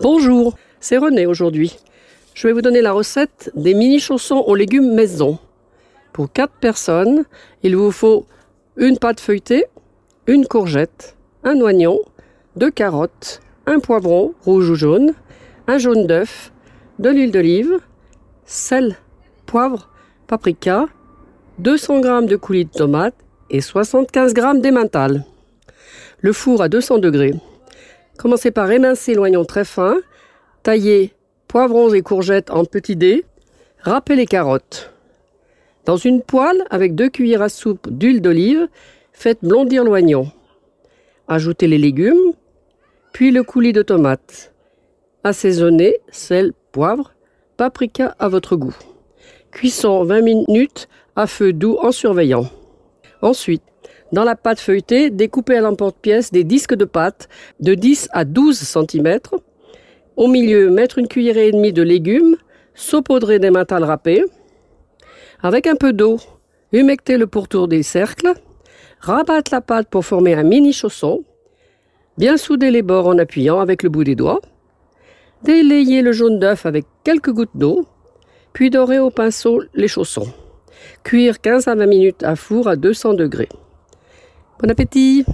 Bonjour, c'est René aujourd'hui. Je vais vous donner la recette des mini chaussons aux légumes maison. Pour 4 personnes, il vous faut une pâte feuilletée, une courgette, un oignon, deux carottes, un poivron rouge ou jaune, un jaune d'œuf, de l'huile d'olive, sel, poivre, paprika, 200 g de coulis de tomates et 75 g d'emmental. Le four à 200 degrés. Commencez par émincer l'oignon très fin, taillez poivrons et courgettes en petits dés, râpez les carottes. Dans une poêle avec deux cuillères à soupe d'huile d'olive, faites blondir l'oignon. Ajoutez les légumes, puis le coulis de tomates. Assaisonnez, sel, poivre, paprika à votre goût. Cuisson 20 minutes à feu doux en surveillant. Ensuite, dans la pâte feuilletée, découpez à l'emporte-pièce des disques de pâte de 10 à 12 cm. Au milieu, mettre une cuillerée et demie de légumes, saupoudrer des mentales râpés. Avec un peu d'eau, humectez le pourtour des cercles. Rabattre la pâte pour former un mini chausson. Bien souder les bords en appuyant avec le bout des doigts. Délayer le jaune d'œuf avec quelques gouttes d'eau. Puis dorer au pinceau les chaussons. Cuire 15 à 20 minutes à four à 200 degrés. Bon appétit